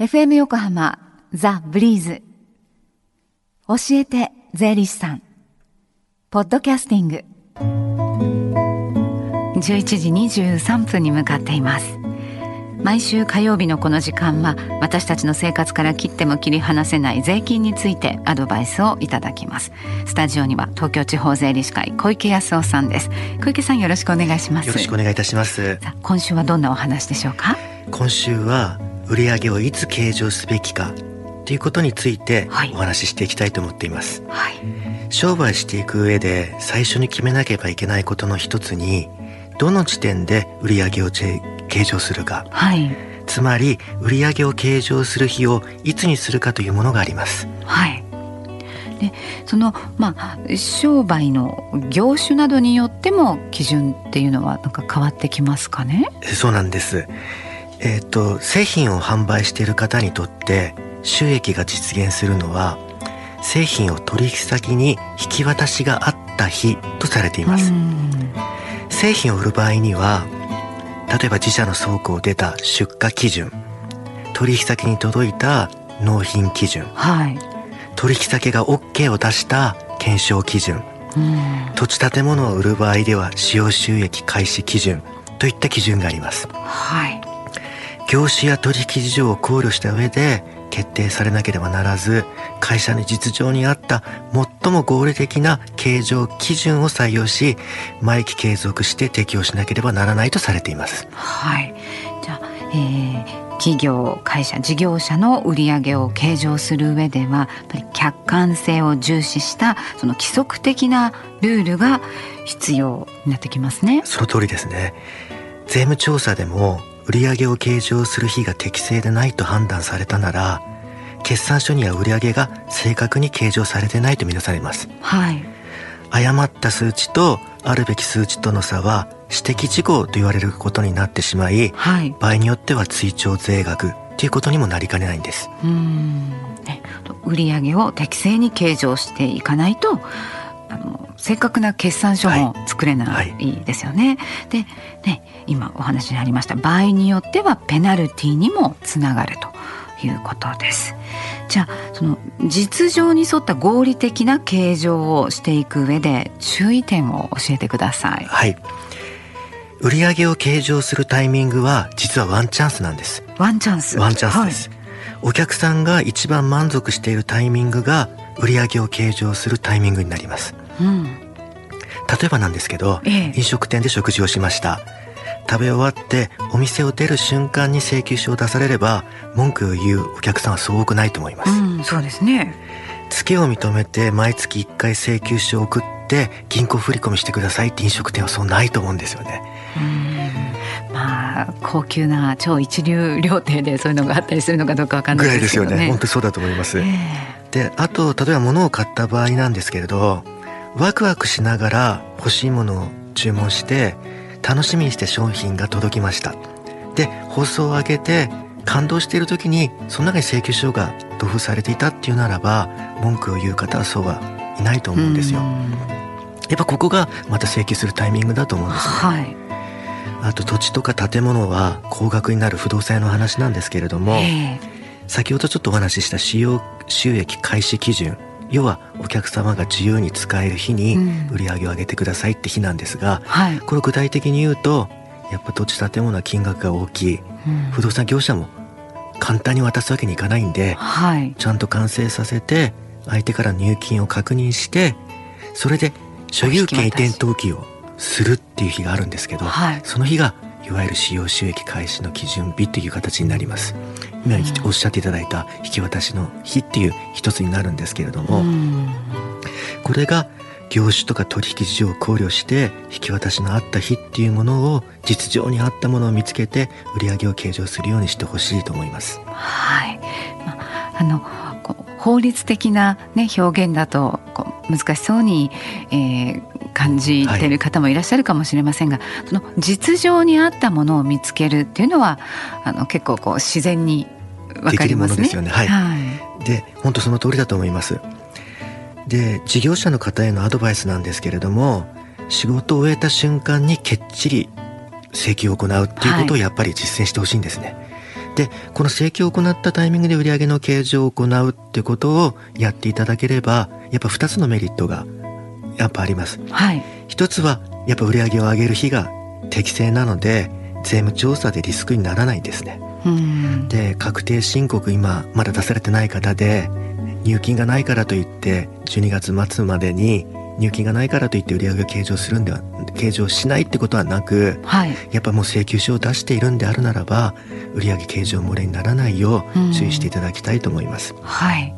FM 横浜ザ・ブリーズ。教えて税理士さん。ポッドキャスティング。11時23分に向かっています。毎週火曜日のこの時間は私たちの生活から切っても切り離せない税金についてアドバイスをいただきます。スタジオには東京地方税理士会小池康夫さんです。小池さんよろしくお願いします。よろしくお願いいたします。今週はどんなお話でしょうか？今週は売上をいつ計上すべきかということについてお話ししていきたいと思っています、はい、商売していく上で最初に決めなければいけないことの一つにどの時点で売上を計上するか、はい、つまり売上を計上する日をいつにするかというものがあります。はい。でそのまあ商売の業種などによっても基準っていうのはなんか変わってきますかね？そうなんですえっ、ー、と製品を販売している方にとって収益が実現するのは製品を取引先に引き渡しがあった日とされています。製品を売る場合には例えば自社の倉庫を出た出荷基準取引先に届いた納品基準、はい、取引先が OK を出した検証基準土地建物を売る場合では使用収益開始基準といった基準があります、はい、業種や取引事情を考慮した上で決定されなければならず会社の実情に合った最も合理的な計上基準を採用し毎期継続して適用しなければならないとされています。はいじゃあ、えー企業会社事業者の売上を計上する上ではやっぱり客観性を重視したその規則的なルールが必要になってきますね。その通りですね税務調査でも売上を計上する日が適正でないと判断されたなら決算書には売上が正確に計上されてないとみなされます、はい、誤った数値とあるべき数値との差は指摘事項と言われることになってしまい、はい、場合によっては追徴税額ということにもなりかねないんです。うん。売上を適正に計上していかないとあの正確な決算書も作れないですよね。はいはい、でね今お話にありました場合によってはペナルティにもつながるということです。じゃあその実情に沿った合理的な計上をしていく上で注意点を教えてください。はい。売上を計上するタイミングは実はワンチャンスなんです。ワンチャンス。ワンチャンスです。はい、お客さんが一番満足しているタイミングが売上を計上するタイミングになります。うん、例えばなんですけど、ええ、飲食店で食事をしました。食べ終わってお店を出る瞬間に請求書を出されれば文句を言うお客さんはそう多くないと思います、うん、そうですね。付けを認めて毎月1回請求書を送って銀行振り込みしてくださいって飲食店はそうないと思うんですよね。まあ高級な超一流料亭でそういうのがあったりするのかどうかわかんないですけどね。ぐらいですよね。本当そうだと思います、えー、であと例えば物を買った場合なんですけれどワクワクしながら欲しいものを注文して楽しみにして商品が届きました。で放送を上げて感動している時にその中に請求書が同封されていたっていうならば文句を言う方はそうはいないと思うんですよ。やっぱここがまた請求するタイミングだと思うんですね、はい、あと土地とか建物は高額になる不動産屋の話なんですけれども先ほどちょっとお話しした使用収益開始基準要はお客様が自由に使える日に売り上げを上げてくださいって日なんですが、うんこれ具体的に言うとやっぱ土地建物は金額が大きい、うん、不動産業者も簡単に渡すわけにいかないんで、はい、ちゃんと完成させて相手から入金を確認してそれで所有権移転登記をするっていう日があるんですけど、はい、その日がいわゆる使用収益開始の基準日という形になります。今おっしゃっていただいた引き渡しの日っていう一つになるんですけれども、これが業種とか取引事情を考慮して引き渡しのあった日っていうものを実情に合ったものを見つけて売上を計上するようにしてほしいと思います。はい、まあ、あの法律的な、ね、表現だと難しそうに、えー、感じてる方もいらっしゃるかもしれませんが、はい、その実情に合ったものを見つけるっていうのはあの結構こう自然にわかりますね。ですよね。はい。はい、で本当その通りだと思います。で事業者の方へのアドバイスなんですけれども仕事を終えた瞬間にきっちり請求を行うっていうことをやっぱり実践してほしいんですね。はいでこの請求を行ったタイミングで売上の計上を行うってことをやっていただければやっぱ2つのメリットがやっぱあります。はい、一つはやっぱ売上を上げる日が適正なので税務調査でリスクにならないんですね。で確定申告今まだ出されてない方で入金がないからといって12月末までに入金がないからといって売上を計上するんでは計上しないってことはなく、はい、やっぱもう請求書を出しているんであるならば売上計上漏れにならないよう注意していただきたいと思います。はい、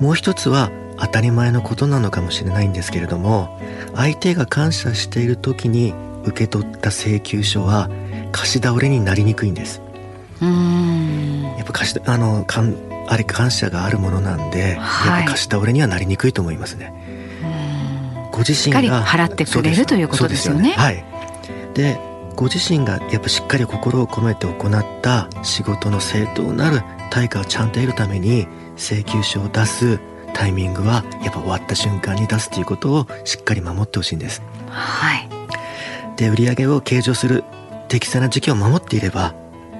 もう一つは当たり前のことなのかもしれないんですけれども相手が感謝している時に受け取った請求書は貸し倒れになりにくいんです。うんやっぱ貸しあのかんあれ感謝があるものなんで、はい、やっぱ貸し倒れにはなりにくいと思いますね。ご自身が払ってくれるということですよね。よねはい。でご自身がやっぱしっかり心を込めて行った仕事の正当なる対価をちゃんと得るために請求書を出すタイミングはやっぱ終わった瞬間に出すということをしっかり守ってほしいんです。はい。で売上を計上する適正な時期を守っていれば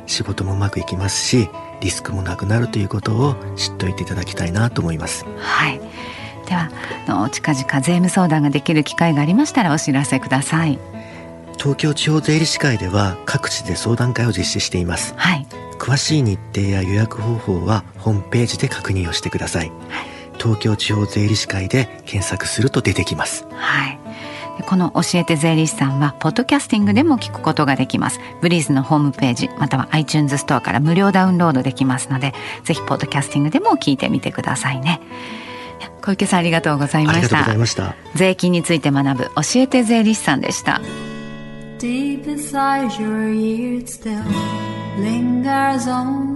仕事もうまくいきますしリスクもなくなるということを知っておいていただきたいなと思います。はい。ではの近々税務相談ができる機会がありましたらお知らせください。東京地方税理士会では各地で相談会を実施しています。はい。詳しい日程や予約方法はホームページで確認をしてください。はい、東京地方税理士会で検索すると出てきます。はい。この教えて税理士さんはポッドキャスティングでも聞くことができます。ブリーズのホームページまたは iTunes ストアから無料ダウンロードできますのでぜひポッドキャスティングでも聞いてみてくださいね。小池さんありがとうございました。税金について学ぶ教えて税理士さんでした。Deep inside your ear still lingers on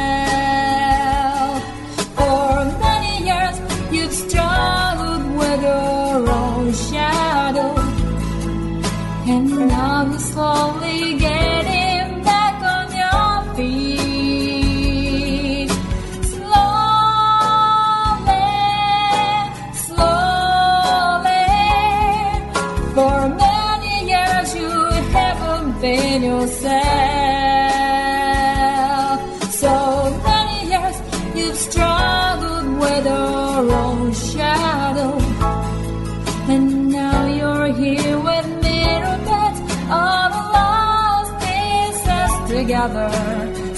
Together.